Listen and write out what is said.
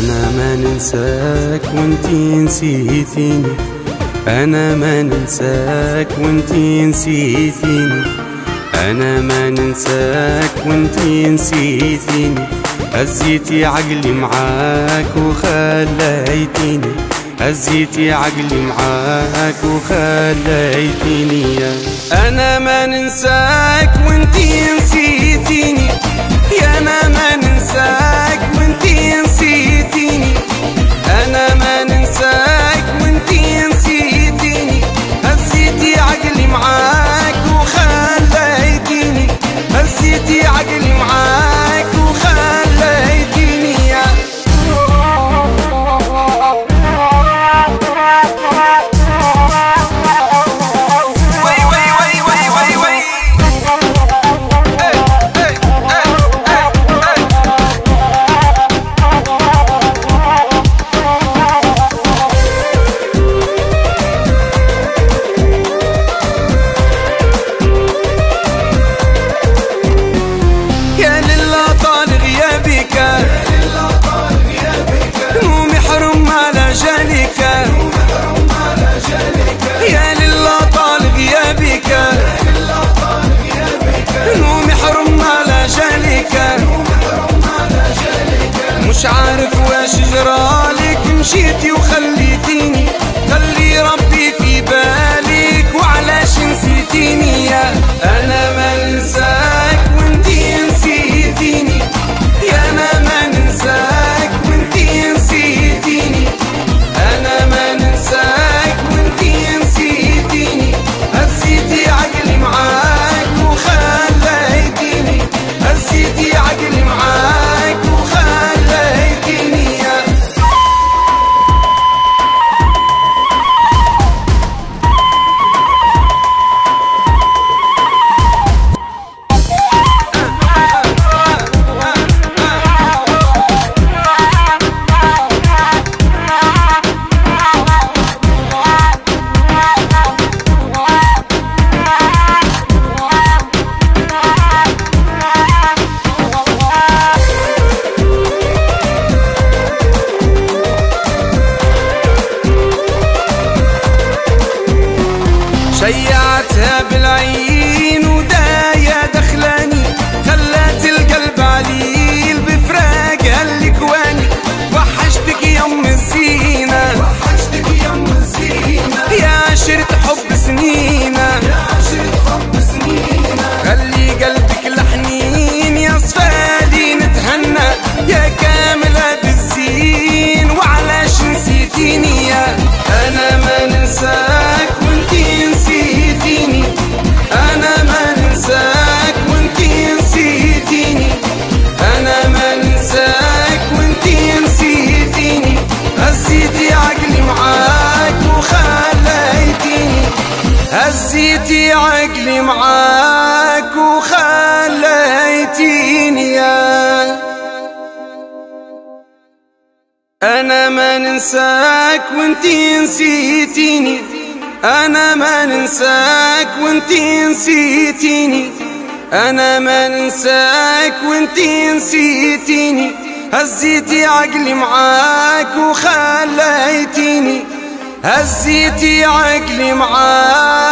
أنا ما ننساك وانتي نسيتيني. أنا ما ننساك وانتي نسيتيني. أنا ما ننساك وانتي نسيتيني. هزيتي عقلي معاك وخليتيني. هزيتي عقلي معاك وخليتيني. أنا ما ننساك وانتي did you. بالعيد نسيتي عقلي معاك وخليتيني أنا ما ننساك وانتي نسيتيني. أنا ما ننساك وانتي نسيتيني. أنا ما ننساك وانتي نسيتيني. هزيتي عقلي معاك وخليتيني. هزيتي عقلي معاك